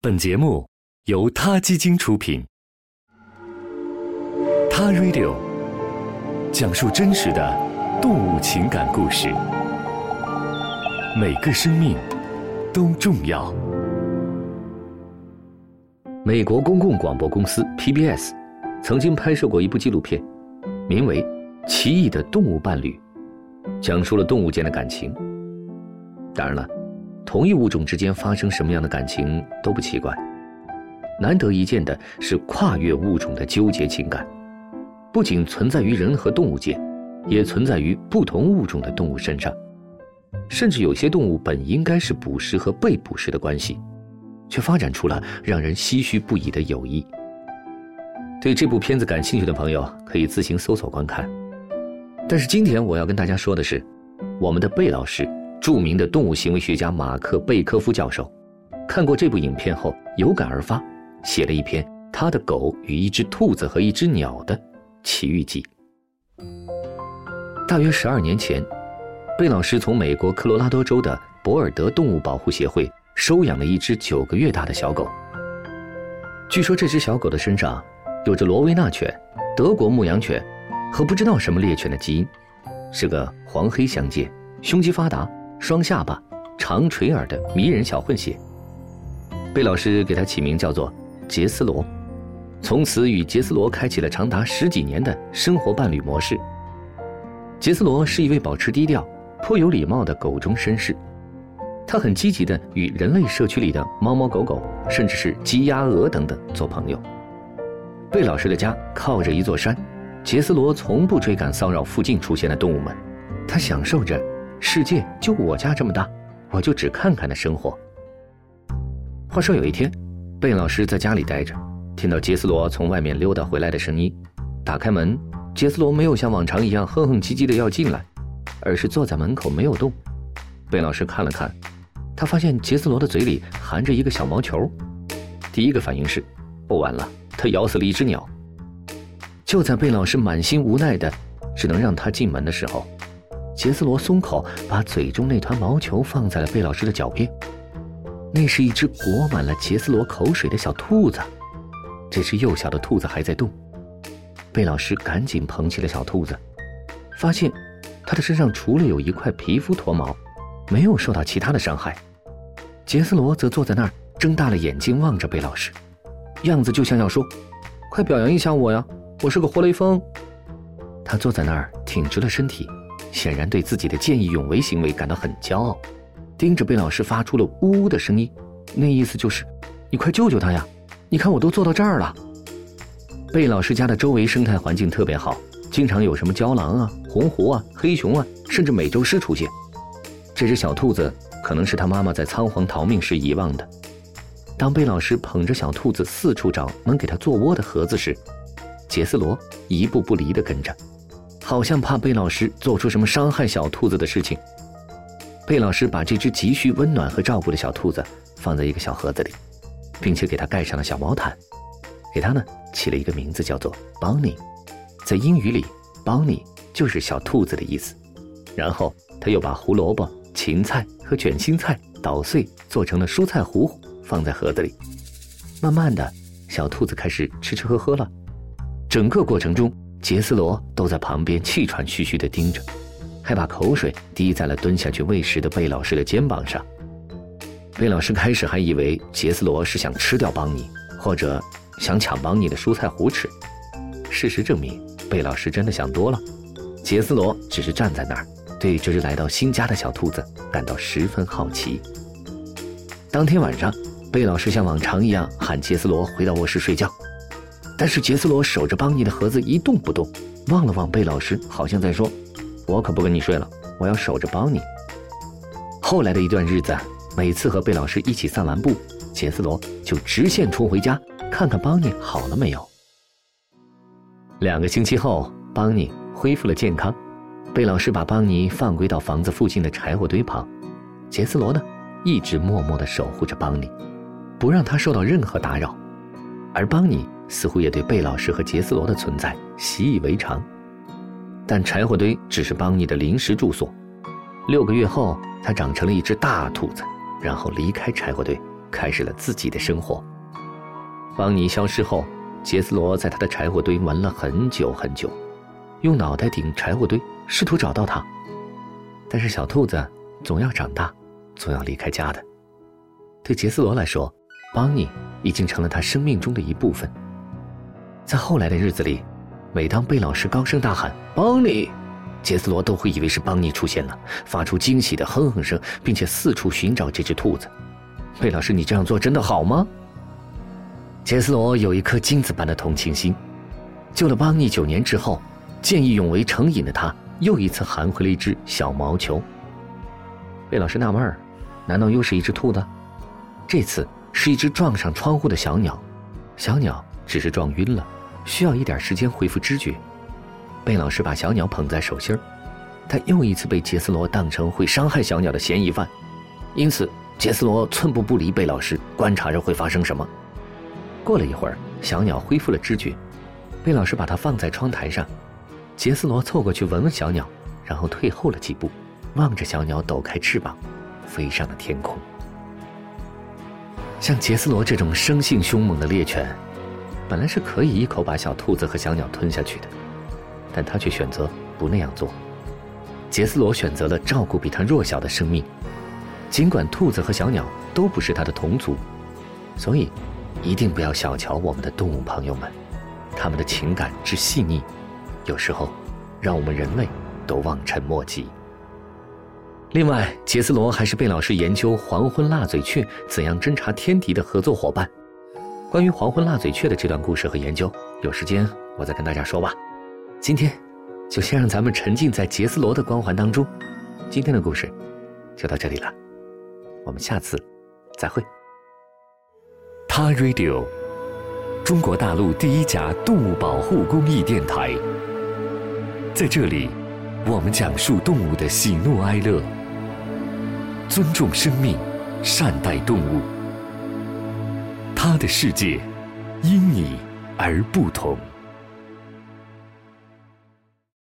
本节目由他基金出品，《他 Radio》讲述真实的动物情感故事，每个生命都重要。美国公共广播公司 PBS 曾经拍摄过一部纪录片，名为《奇异的动物伴侣》，讲述了动物间的感情。当然了。同一物种之间发生什么样的感情都不奇怪，难得一见的是跨越物种的纠结情感，不仅存在于人和动物界，也存在于不同物种的动物身上，甚至有些动物本应该是捕食和被捕食的关系，却发展出了让人唏嘘不已的友谊。对这部片子感兴趣的朋友可以自行搜索观看。但是今天我要跟大家说的是，我们的贝老师。著名的动物行为学家马克·贝科夫教授，看过这部影片后有感而发，写了一篇《他的狗与一只兔子和一只鸟的奇遇记》。大约十二年前，贝老师从美国科罗拉多州的博尔德动物保护协会收养了一只九个月大的小狗。据说这只小狗的身上有着罗威纳犬、德国牧羊犬和不知道什么猎犬的基因，是个黄黑相间、胸肌发达。双下巴、长垂耳的迷人小混血。贝老师给他起名叫做杰斯罗，从此与杰斯罗开启了长达十几年的生活伴侣模式。杰斯罗是一位保持低调、颇有礼貌的狗中绅士，他很积极的与人类社区里的猫猫狗狗，甚至是鸡鸭鹅等等做朋友。贝老师的家靠着一座山，杰斯罗从不追赶骚扰附近出现的动物们，他享受着。世界就我家这么大，我就只看看的生活。话说有一天，贝老师在家里待着，听到杰斯罗从外面溜达回来的声音，打开门，杰斯罗没有像往常一样哼哼唧唧的要进来，而是坐在门口没有动。贝老师看了看，他发现杰斯罗的嘴里含着一个小毛球，第一个反应是，不玩了，他咬死了一只鸟。就在贝老师满心无奈的只能让他进门的时候。杰斯罗松口，把嘴中那团毛球放在了贝老师的脚边。那是一只裹满了杰斯罗口水的小兔子。这只幼小的兔子还在动。贝老师赶紧捧起了小兔子，发现它的身上除了有一块皮肤脱毛，没有受到其他的伤害。杰斯罗则坐在那儿，睁大了眼睛望着贝老师，样子就像要说：“快表扬一下我呀，我是个活雷锋。”他坐在那儿，挺直了身体。显然对自己的见义勇为行为感到很骄傲，盯着贝老师发出了呜呜的声音，那意思就是：“你快救救他呀！你看我都坐到这儿了。”贝老师家的周围生态环境特别好，经常有什么郊狼啊、红狐啊、黑熊啊，甚至美洲狮出现。这只小兔子可能是他妈妈在仓皇逃命时遗忘的。当贝老师捧着小兔子四处找能给它做窝的盒子时，杰斯罗一步不离地跟着。好像怕贝老师做出什么伤害小兔子的事情。贝老师把这只急需温暖和照顾的小兔子放在一个小盒子里，并且给它盖上了小毛毯，给它呢起了一个名字，叫做 Bonnie。在英语里，Bonnie 就是小兔子的意思。然后他又把胡萝卜、芹菜和卷心菜捣碎做成了蔬菜糊，放在盒子里。慢慢的，小兔子开始吃吃喝喝了。整个过程中。杰斯罗都在旁边气喘吁吁地盯着，还把口水滴在了蹲下去喂食的贝老师的肩膀上。贝老师开始还以为杰斯罗是想吃掉邦尼，或者想抢邦尼的蔬菜胡吃。事实证明，贝老师真的想多了。杰斯罗只是站在那儿，对这只来到新家的小兔子感到十分好奇。当天晚上，贝老师像往常一样喊杰斯罗回到卧室睡觉。但是杰斯罗守着邦尼的盒子一动不动，望了望贝老师，好像在说：“我可不跟你睡了，我要守着邦尼。”后来的一段日子，每次和贝老师一起散完步，杰斯罗就直线冲回家，看看邦尼好了没有。两个星期后，邦尼恢复了健康，贝老师把邦尼放归到房子附近的柴火堆旁，杰斯罗呢，一直默默地守护着邦尼，不让他受到任何打扰，而邦尼。似乎也对贝老师和杰斯罗的存在习以为常，但柴火堆只是邦尼的临时住所。六个月后，它长成了一只大兔子，然后离开柴火堆，开始了自己的生活。邦尼消失后，杰斯罗在他的柴火堆闻了很久很久，用脑袋顶柴火堆，试图找到他。但是小兔子总要长大，总要离开家的。对杰斯罗来说，邦尼已经成了他生命中的一部分。在后来的日子里，每当贝老师高声大喊“邦尼”，杰斯罗都会以为是邦尼出现了，发出惊喜的哼哼声，并且四处寻找这只兔子。贝老师，你这样做真的好吗？杰斯罗有一颗金子般的同情心。救了邦尼九年之后，见义勇为成瘾的他又一次含回了一只小毛球。贝老师纳闷儿，难道又是一只兔子？这次是一只撞上窗户的小鸟，小鸟只是撞晕了。需要一点时间恢复知觉，贝老师把小鸟捧在手心儿，他又一次被杰斯罗当成会伤害小鸟的嫌疑犯，因此杰斯罗寸步不离贝老师，观察着会发生什么。过了一会儿，小鸟恢复了知觉，贝老师把它放在窗台上，杰斯罗凑过去闻闻小鸟，然后退后了几步，望着小鸟抖开翅膀，飞上了天空。像杰斯罗这种生性凶猛的猎犬。本来是可以一口把小兔子和小鸟吞下去的，但他却选择不那样做。杰斯罗选择了照顾比他弱小的生命，尽管兔子和小鸟都不是他的同族，所以一定不要小瞧我们的动物朋友们，他们的情感之细腻，有时候让我们人类都望尘莫及。另外，杰斯罗还是贝老师研究黄昏辣嘴雀怎样侦察天敌的合作伙伴。关于黄昏辣嘴雀的这段故事和研究，有时间我再跟大家说吧。今天，就先让咱们沉浸在杰斯罗的光环当中。今天的故事就到这里了，我们下次再会。他 Radio，中国大陆第一家动物保护公益电台，在这里，我们讲述动物的喜怒哀乐，尊重生命，善待动物。他的世界，因你而不同。